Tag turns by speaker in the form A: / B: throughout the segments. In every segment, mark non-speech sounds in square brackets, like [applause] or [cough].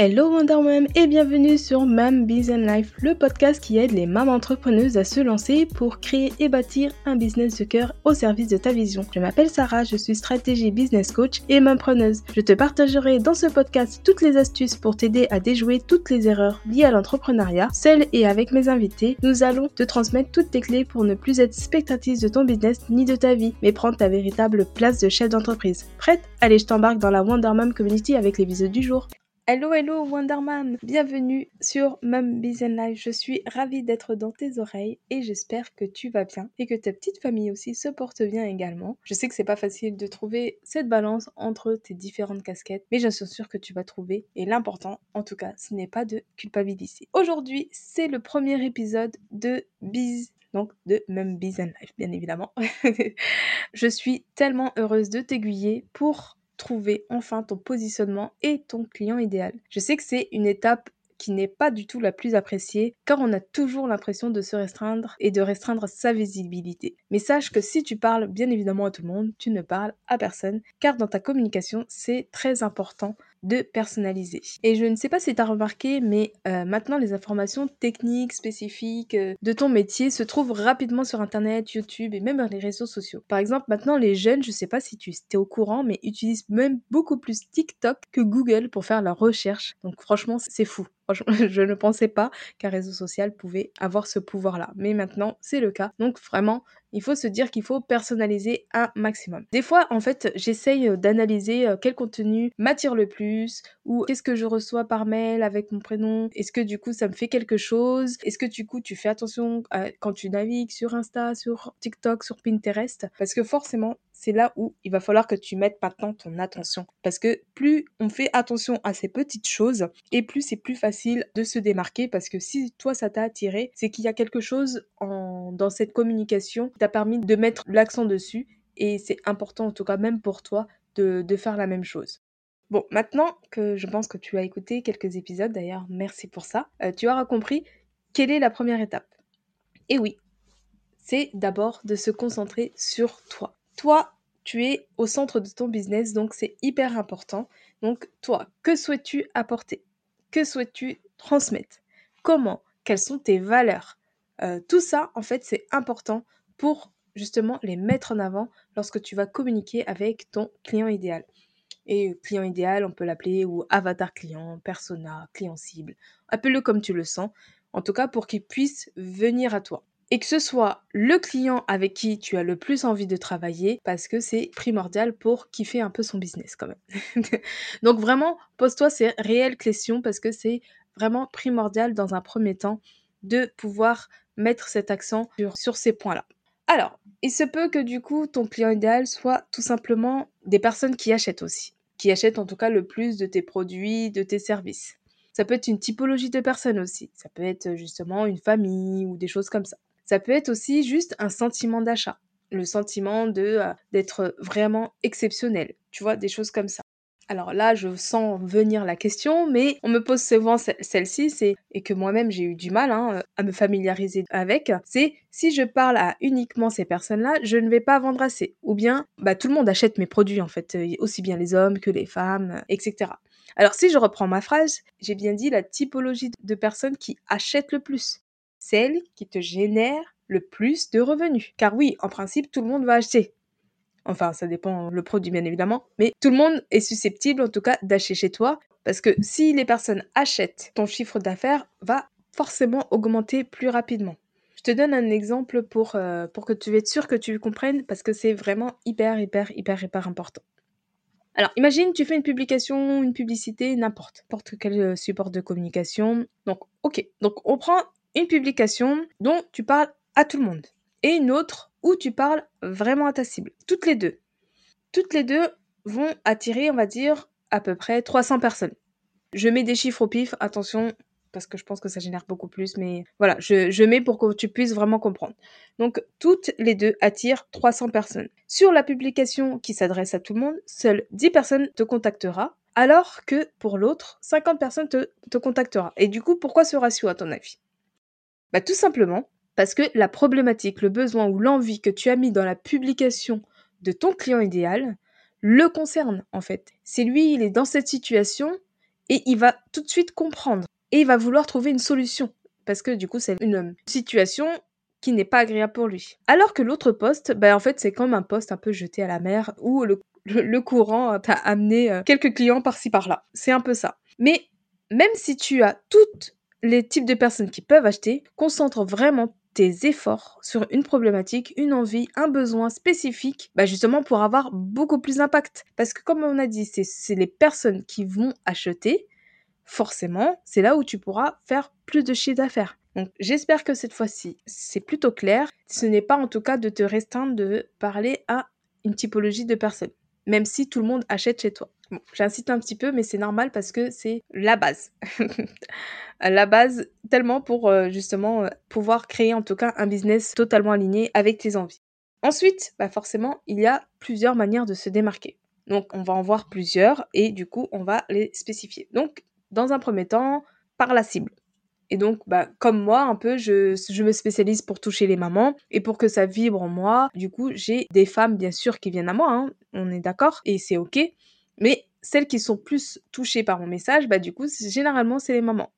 A: Hello Wonder Mom et bienvenue sur Mam Business Life, le podcast qui aide les mamans entrepreneuses à se lancer pour créer et bâtir un business de cœur au service de ta vision. Je m'appelle Sarah, je suis stratégie business coach et mampreneuse. Je te partagerai dans ce podcast toutes les astuces pour t'aider à déjouer toutes les erreurs liées à l'entrepreneuriat. Seule et avec mes invités, nous allons te transmettre toutes tes clés pour ne plus être spectatrice de ton business ni de ta vie, mais prendre ta véritable place de chef d'entreprise. Prête? Allez, je t'embarque dans la Wonder Mom Community avec l'épisode du jour. Hello, hello Wonderman Bienvenue sur Mum Life. Je suis ravie d'être dans tes oreilles et j'espère que tu vas bien et que ta petite famille aussi se porte bien également. Je sais que c'est pas facile de trouver cette balance entre tes différentes casquettes, mais je suis sûre que tu vas trouver. Et l'important, en tout cas, ce n'est pas de culpabiliser. Aujourd'hui, c'est le premier épisode de Biz donc de Mum Business Life, bien évidemment. [laughs] je suis tellement heureuse de t'aiguiller pour trouver enfin ton positionnement et ton client idéal. Je sais que c'est une étape qui n'est pas du tout la plus appréciée car on a toujours l'impression de se restreindre et de restreindre sa visibilité. Mais sache que si tu parles bien évidemment à tout le monde, tu ne parles à personne car dans ta communication c'est très important de personnaliser. Et je ne sais pas si tu as remarqué, mais euh, maintenant les informations techniques, spécifiques euh, de ton métier se trouvent rapidement sur Internet, YouTube et même les réseaux sociaux. Par exemple, maintenant les jeunes, je ne sais pas si tu es au courant, mais utilisent même beaucoup plus TikTok que Google pour faire leur recherche. Donc franchement, c'est fou. [laughs] je ne pensais pas qu'un réseau social pouvait avoir ce pouvoir-là. Mais maintenant, c'est le cas. Donc vraiment, il faut se dire qu'il faut personnaliser un maximum. Des fois, en fait, j'essaye d'analyser quel contenu m'attire le plus ou qu'est-ce que je reçois par mail avec mon prénom. Est-ce que du coup, ça me fait quelque chose? Est-ce que du coup, tu fais attention quand tu navigues sur Insta, sur TikTok, sur Pinterest? Parce que forcément, c'est là où il va falloir que tu mettes maintenant ton attention. Parce que plus on fait attention à ces petites choses, et plus c'est plus facile de se démarquer. Parce que si toi, ça t'a attiré, c'est qu'il y a quelque chose en, dans cette communication qui t'a permis de mettre l'accent dessus. Et c'est important, en tout cas même pour toi, de, faire la même chose. Bon, maintenant que je pense que tu as écouté quelques épisodes, d'ailleurs, merci pour ça, euh, tu auras compris quelle est la première étape. Et oui, c'est d'abord de se concentrer sur toi. Toi, tu es au centre de ton business, donc c'est hyper important. Donc toi, que souhaites-tu apporter? Que souhaites-tu transmettre? Comment? Quelles sont tes valeurs? Euh, Tout ça, en fait, c'est important pour justement les mettre en avant lorsque tu vas communiquer avec ton client idéal. Et client idéal, on peut l'appeler ou avatar client, persona, client cible. Appelle-le comme tu le sens. En tout cas, pour qu'il puisse venir à toi et que ce soit le client avec qui tu as le plus envie de travailler parce que c'est primordial pour kiffer un peu son business quand même. [laughs] Donc vraiment, pose-toi ces réelles questions parce que c'est vraiment primordial dans un premier temps de pouvoir mettre cet accent sur, ces points-là. Alors, il se peut que du coup, ton client idéal soit tout simplement des personnes qui achètent aussi, qui achètent en tout cas le plus de tes produits, de tes services. Ça peut être une typologie de personnes aussi. Ça peut être justement une famille ou des choses comme ça. Ça peut être aussi juste un sentiment d'achat, le sentiment de euh, d'être vraiment exceptionnel, tu vois, des choses comme ça. Alors là, je sens venir la question, mais on me pose souvent celle-ci, et que moi-même j'ai eu du mal hein, à me familiariser avec. C'est si je parle à uniquement ces personnes-là, je ne vais pas vendre assez. Ou bien, bah tout le monde achète mes produits en fait, euh, aussi bien les hommes que les femmes, etc. Alors si je reprends ma phrase, j'ai bien dit la typologie de personnes qui achètent le plus celle qui te génère le plus de revenus. Car oui, en principe, tout le monde va acheter. Enfin, ça dépend le produit bien évidemment, mais tout le monde est susceptible en tout cas d'acheter chez toi parce que si les personnes achètent, ton chiffre d'affaires va forcément augmenter plus rapidement. Je te donne un exemple pour, euh, que tu être sûr que tu comprennes parce que c'est vraiment hyper, hyper, hyper, hyper important. Alors, imagine, tu fais une publication, une publicité, n'importe, n'importe quel euh, support de communication. Donc, ok. Donc, on prend une publication dont tu parles à tout le monde et une autre où tu parles vraiment à ta cible. Toutes les deux. Toutes les deux vont attirer, on va dire, à peu près 300 personnes. Je mets des chiffres au pif, attention, parce que je pense que ça génère beaucoup plus, mais voilà, je, mets pour que tu puisses vraiment comprendre. Donc, toutes les deux attirent 300 personnes. Sur la publication qui s'adresse à tout le monde, seules 10 personnes te contactera, alors que pour l'autre, 50 personnes te, te contactera. Et du coup, pourquoi ce ratio à ton avis? Bah, tout simplement parce que la problématique, le besoin ou l'envie que tu as mis dans la publication de ton client idéal le concerne en fait. C'est lui, il est dans cette situation et il va tout de suite comprendre et il va vouloir trouver une solution parce que du coup c'est une situation qui n'est pas agréable pour lui. Alors que l'autre poste, ben en fait c'est comme un poste un peu jeté à la mer où le, courant t'a amené euh, quelques clients par-ci par-là. C'est un peu ça. Mais même si tu as tous les types de personnes qui peuvent acheter, concentre vraiment tes efforts sur une problématique, une envie, un besoin spécifique, bah justement pour avoir beaucoup plus d'impact. Parce que comme on a dit, c'est les personnes qui vont acheter, forcément, c'est là où tu pourras faire plus de chiffre d'affaires. Donc j'espère que cette fois-ci, c'est plutôt clair. Ce n'est pas en tout cas de te restreindre de parler à une typologie de personnes, même si tout le monde achète chez toi. J'incite un petit peu, mais c'est normal parce que c'est la base. [laughs] la base, tellement pour euh, justement euh, pouvoir créer en tout cas un business totalement aligné avec tes envies. Ensuite, bah forcément, il y a plusieurs manières de se démarquer. Donc, on va en voir plusieurs et du coup, on va les spécifier. Donc, dans un premier temps, par la cible. Et donc, bah, comme moi, un peu, je, je, me spécialise pour toucher les mamans. Et pour que ça vibre en moi, du coup, j'ai des femmes, bien sûr, qui viennent à moi. Hein, on est d'accord. Et c'est OK. Mais celles qui sont plus touchées par mon message, bah du coup, généralement, c'est les mamans.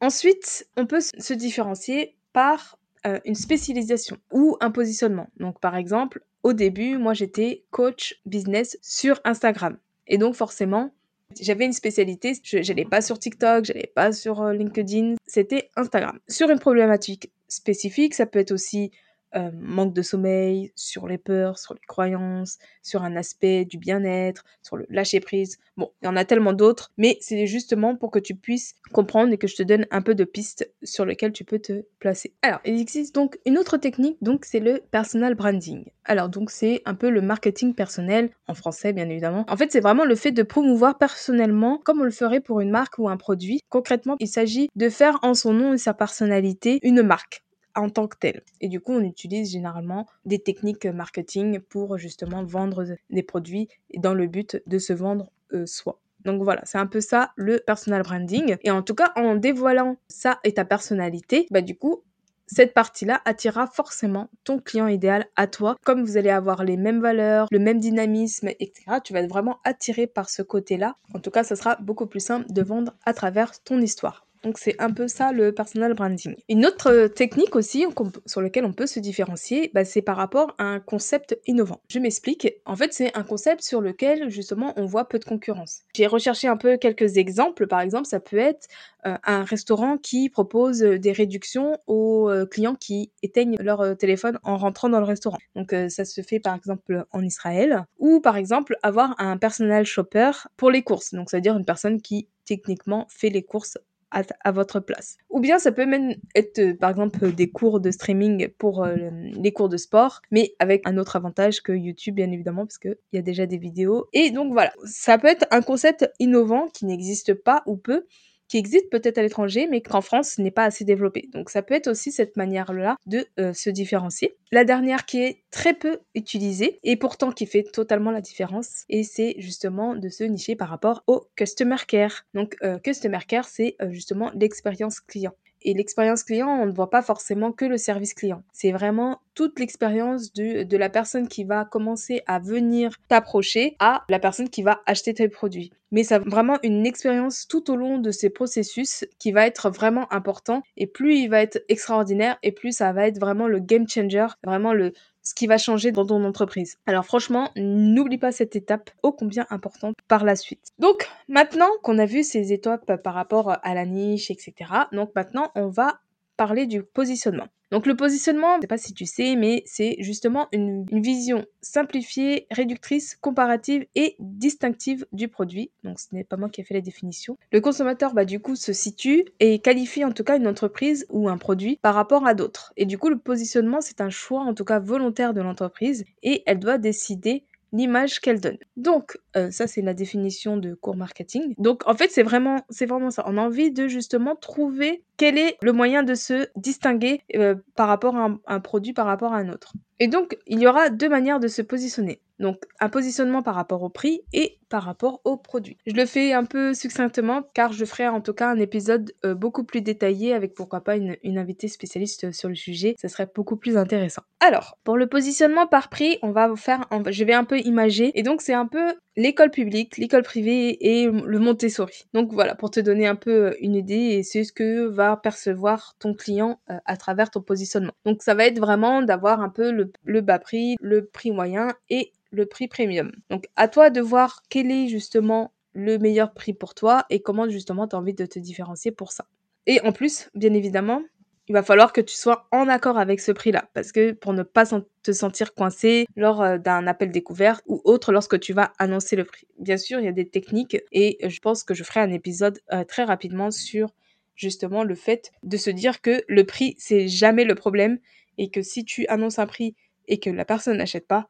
A: Ensuite, on peut se différencier par euh, une spécialisation ou un positionnement. Donc, par exemple, au début, moi, j'étais coach business sur Instagram. Et donc, forcément, j'avais une spécialité, je n'allais pas sur TikTok, je n'allais pas sur euh, LinkedIn, c'était Instagram. Sur une problématique spécifique, ça peut être aussi euh, manque de sommeil, sur les peurs, sur les croyances, sur un aspect du bien-être, sur le lâcher prise. Bon, il y en a tellement d'autres, mais c'est justement pour que tu puisses comprendre et que je te donne un peu de pistes sur lesquelles tu peux te placer. Alors, il existe donc une autre technique, donc c'est le personal branding. Alors donc c'est un peu le marketing personnel en français bien évidemment. En fait, c'est vraiment le fait de promouvoir personnellement comme on le ferait pour une marque ou un produit. Concrètement, il s'agit de faire en son nom et sa personnalité une marque en tant que tel. Et du coup, on utilise généralement des techniques marketing pour justement vendre des produits dans le but de se vendre euh, soi. Donc voilà, c'est un peu ça le personal branding. Et en tout cas, en dévoilant ça et ta personnalité, bah du coup, cette partie-là attirera forcément ton client idéal à toi. Comme vous allez avoir les mêmes valeurs, le même dynamisme, etc., tu vas être vraiment attiré par ce côté-là. En tout cas, ça sera beaucoup plus simple de vendre à travers ton histoire. Donc c'est un peu ça le personal branding. Une autre euh, technique aussi sur laquelle on peut se différencier, bah, c'est par rapport à un concept innovant. Je m'explique. En fait, c'est un concept sur lequel justement on voit peu de concurrence. J'ai recherché un peu quelques exemples. Par exemple, ça peut être euh, un restaurant qui propose des réductions aux euh, clients qui éteignent leur téléphone en rentrant dans le restaurant. Donc ça se fait par exemple en Israël. Ou par exemple avoir un personal shopper pour les courses. Donc c'est-à-dire une personne qui techniquement fait les courses à, votre place. Ou bien ça peut même être euh, par exemple des cours de streaming pour euh, les cours de sport, mais avec un autre avantage que YouTube bien évidemment parce qu'il y a déjà des vidéos. Et donc voilà, ça peut être un concept innovant qui n'existe pas ou peu, qui existe peut-être à l'étranger, mais qu'en France n'est pas assez développé. Donc ça peut être aussi cette manière-là de euh, se différencier. La dernière qui est très peu utilisée et pourtant qui fait totalement la différence, et c'est justement de se nicher par rapport au customer care. Donc euh, customer care, c'est euh, justement l'expérience client. Et l'expérience client, on ne voit pas forcément que le service client. C'est vraiment toute l'expérience de la personne qui va commencer à venir t'approcher à la personne qui va acheter tes produits. Mais c'est vraiment une expérience tout au long de ces processus qui va être vraiment important. Et plus il va être extraordinaire et plus ça va être vraiment le game changer, vraiment le, ce qui va changer dans ton entreprise. Alors franchement, n'oublie pas cette étape ô combien importante par la suite. Donc maintenant qu'on a vu ces étapes par rapport à la niche, etc., donc maintenant on va parler du positionnement. Donc le positionnement, je sais pas si tu sais, mais c'est justement une, vision simplifiée, réductrice, comparative et distinctive du produit. Donc ce n'est pas moi qui ai fait la définition. Le consommateur, bah, du coup, se situe et qualifie en tout cas une entreprise ou un produit par rapport à d'autres. Et du coup, le positionnement, c'est un choix en tout cas volontaire de l'entreprise et elle doit décider l'image qu'elle donne. Donc, euh, ça c'est la définition de cours marketing. Donc, en fait, c'est vraiment, c'est vraiment ça. On a envie de justement trouver quel est le moyen de se distinguer euh, par rapport à un, produit, par rapport à un autre. Et donc, il y aura deux manières de se positionner. Donc un positionnement par rapport au prix et par rapport au produit. Je le fais un peu succinctement car je ferai en tout cas un épisode euh, beaucoup plus détaillé avec pourquoi pas une, invitée spécialiste sur le sujet. Ce serait beaucoup plus intéressant. Alors, pour le positionnement par prix, on va vous faire, je vais un peu imager et donc c'est un peu l'école publique, l'école privée et le Montessori. Donc voilà, pour te donner un peu euh, une idée et c'est ce que va percevoir ton client euh, à travers ton positionnement. Donc ça va être vraiment d'avoir un peu le, le bas prix, le prix moyen et le prix premium. Donc à toi de voir quel est justement le meilleur prix pour toi et comment justement tu as envie de te différencier pour ça. Et en plus, bien évidemment, il va falloir que tu sois en accord avec ce prix-là, parce que pour ne pas te sentir coincé lors euh, d'un appel découverte ou autre lorsque tu vas annoncer le prix. Bien sûr, il y a des techniques et je pense que je ferai un épisode euh, très rapidement sur justement le fait de se dire que le prix, c'est jamais le problème et que si tu annonces un prix et que la personne n'achète pas,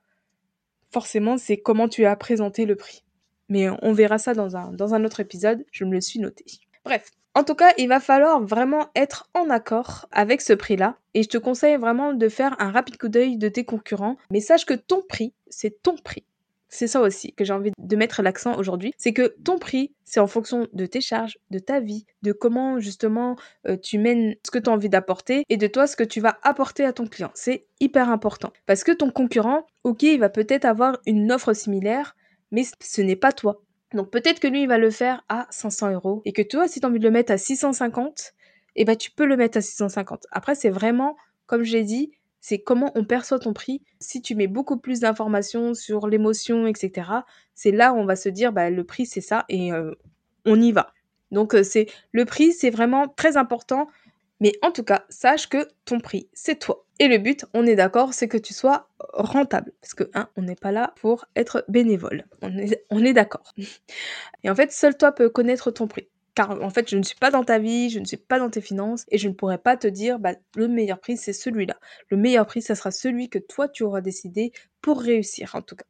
A: forcément, c'est comment tu as présenté le prix. Mais on verra ça dans un, dans un autre épisode, je me le suis noté. Bref, en tout cas, il va falloir vraiment être en accord avec ce prix-là. Et je te conseille vraiment de faire un rapide coup d'œil de tes concurrents. Mais sache que ton prix, c'est ton prix. C'est ça aussi que j'ai envie de mettre l'accent aujourd'hui, c'est que ton prix, c'est en fonction de tes charges, de ta vie, de comment justement euh, tu mènes ce que tu as envie d'apporter et de toi ce que tu vas apporter à ton client. C'est hyper important. Parce que ton concurrent, ok, il va peut-être avoir une offre similaire, mais ce n'est pas toi. Donc peut-être que lui, il va le faire à 500 euros et que toi, si tu as envie de le mettre à 650, eh ben, tu peux le mettre à 650. Après, c'est vraiment, comme j'ai dit, c'est comment on perçoit ton prix. Si tu mets beaucoup plus d'informations sur l'émotion, etc., c'est là où on va se dire, bah, le prix, c'est ça, et euh, on y va. Donc, euh, c'est le prix, c'est vraiment très important. Mais en tout cas, sache que ton prix, c'est toi. Et le but, on est d'accord, c'est que tu sois rentable. Parce que, hein, on n'est pas là pour être bénévole. On est, on est d'accord. Et en fait, seul toi peux connaître ton prix car en fait je ne suis pas dans ta vie, je ne suis pas dans tes finances et je ne pourrais pas te dire bah, le meilleur prix c'est celui-là. Le meilleur prix ça sera celui que toi tu auras décidé pour réussir en tout cas.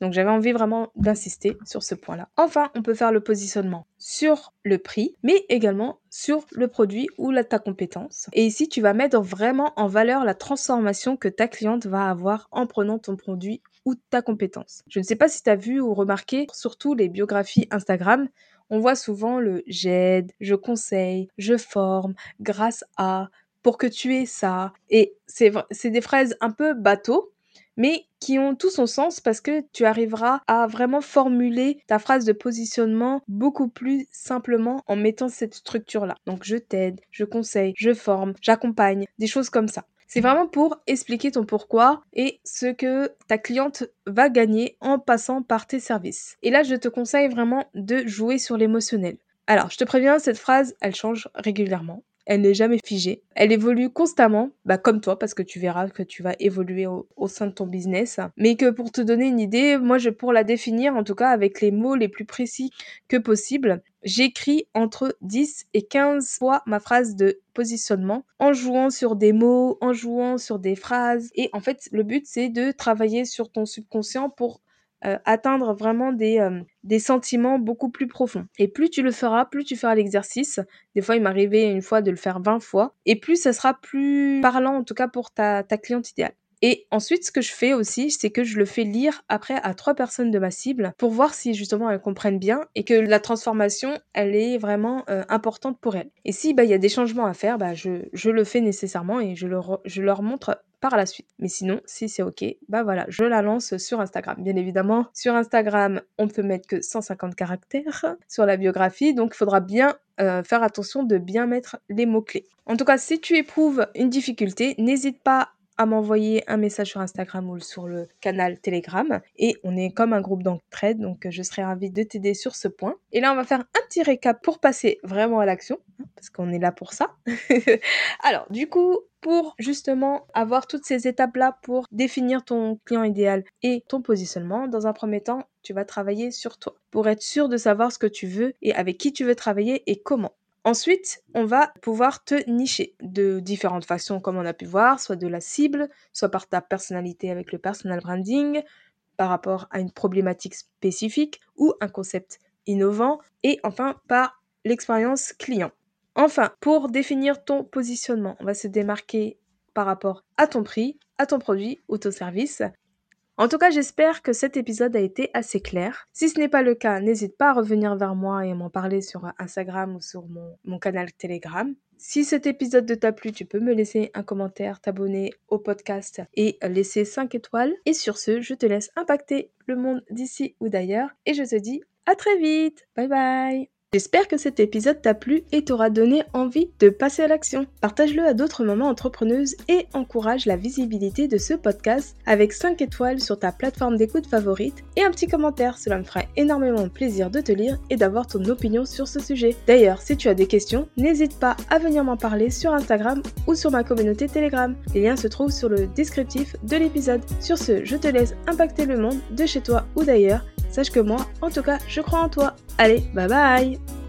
A: Donc j'avais envie vraiment d'insister sur ce point-là. Enfin, on peut faire le positionnement sur le prix, mais également sur le produit ou la, ta compétence. Et ici, tu vas mettre vraiment en valeur la transformation que ta cliente va avoir en prenant ton produit ou ta compétence. Je ne sais pas si tu as vu ou remarqué, surtout les biographies Instagram, on voit souvent le j'aide, je conseille, je forme, grâce à, pour que tu aies ça. Et c'est des phrases un peu bateau, mais qui ont tout son sens parce que tu arriveras à vraiment formuler ta phrase de positionnement beaucoup plus simplement en mettant cette structure-là. Donc je t'aide, je conseille, je forme, j'accompagne, des choses comme ça. C'est vraiment pour expliquer ton pourquoi et ce que ta cliente va gagner en passant par tes services. Et là, je te conseille vraiment de jouer sur l'émotionnel. Alors, je te préviens, cette phrase, elle change régulièrement elle n'est jamais figée. Elle évolue constamment, bah comme toi, parce que tu verras que tu vas évoluer au, sein de ton business. Mais que pour te donner une idée, moi, je pour la définir, en tout cas avec les mots les plus précis que possible, j'écris entre 10 et 15 fois ma phrase de positionnement en jouant sur des mots, en jouant sur des phrases. Et en fait, le but, c'est de travailler sur ton subconscient pour euh, atteindre vraiment des, euh, des sentiments beaucoup plus profonds. Et plus tu le feras, plus tu feras l'exercice. Des fois, il m'arrivait une fois de le faire 20 fois. Et plus ça sera plus parlant, en tout cas pour ta, ta cliente idéale. Et ensuite, ce que je fais aussi, c'est que je le fais lire après à trois personnes de ma cible pour voir si justement elles comprennent bien et que la transformation, elle est vraiment euh, importante pour elles. Et si bah, il y a des changements à faire, bah, je, je le fais nécessairement et je leur, je leur montre par la suite. Mais sinon, si c'est ok, bah voilà, je la lance sur Instagram. Bien évidemment, sur Instagram, on peut mettre que 150 caractères sur la biographie, donc il faudra bien euh, faire attention de bien mettre les mots-clés. En tout cas, si tu éprouves une difficulté, n'hésite pas à m'envoyer un message sur Instagram ou sur le canal Telegram. Et on est comme un groupe d'entraide, donc je serai ravie de t'aider sur ce point. Et là, on va faire un petit récap pour passer vraiment à l'action, hein, parce qu'on est là pour ça. [laughs] Alors, du coup, pour justement avoir toutes ces étapes-là pour définir ton client idéal et ton positionnement, dans un premier temps, tu vas travailler sur toi pour être sûr de savoir ce que tu veux et avec qui tu veux travailler et comment. Ensuite, on va pouvoir te nicher de différentes façons, comme on a pu voir, soit de la cible, soit par ta personnalité avec le personal branding, par rapport à une problématique spécifique ou un concept innovant, et enfin par l'expérience client. Enfin, pour définir ton positionnement, on va se démarquer par rapport à ton prix, à ton produit ou ton service. En tout cas, j'espère que cet épisode a été assez clair. Si ce n'est pas le cas, n'hésite pas à revenir vers moi et à m'en parler sur Instagram ou sur mon, canal Telegram. Si cet épisode t'a plu, tu peux me laisser un commentaire, t'abonner au podcast et laisser 5 étoiles. Et sur ce, je te laisse impacter le monde d'ici ou d'ailleurs et je te dis à très vite. Bye bye. J'espère que cet épisode t'a plu et t'aura donné envie de passer à l'action. Partage-le à d'autres mamans entrepreneuses et encourage la visibilité de ce podcast avec 5 étoiles sur ta plateforme d'écoute favorite et un petit commentaire. Cela me fera énormément plaisir de te lire et d'avoir ton opinion sur ce sujet. D'ailleurs, si tu as des questions, n'hésite pas à venir m'en parler sur Instagram ou sur ma communauté Telegram. Les liens se trouvent sur le descriptif de l'épisode. Sur ce, je te laisse impacter le monde de chez toi ou d'ailleurs Sache que moi, en tout cas, je crois en toi. Allez, bye bye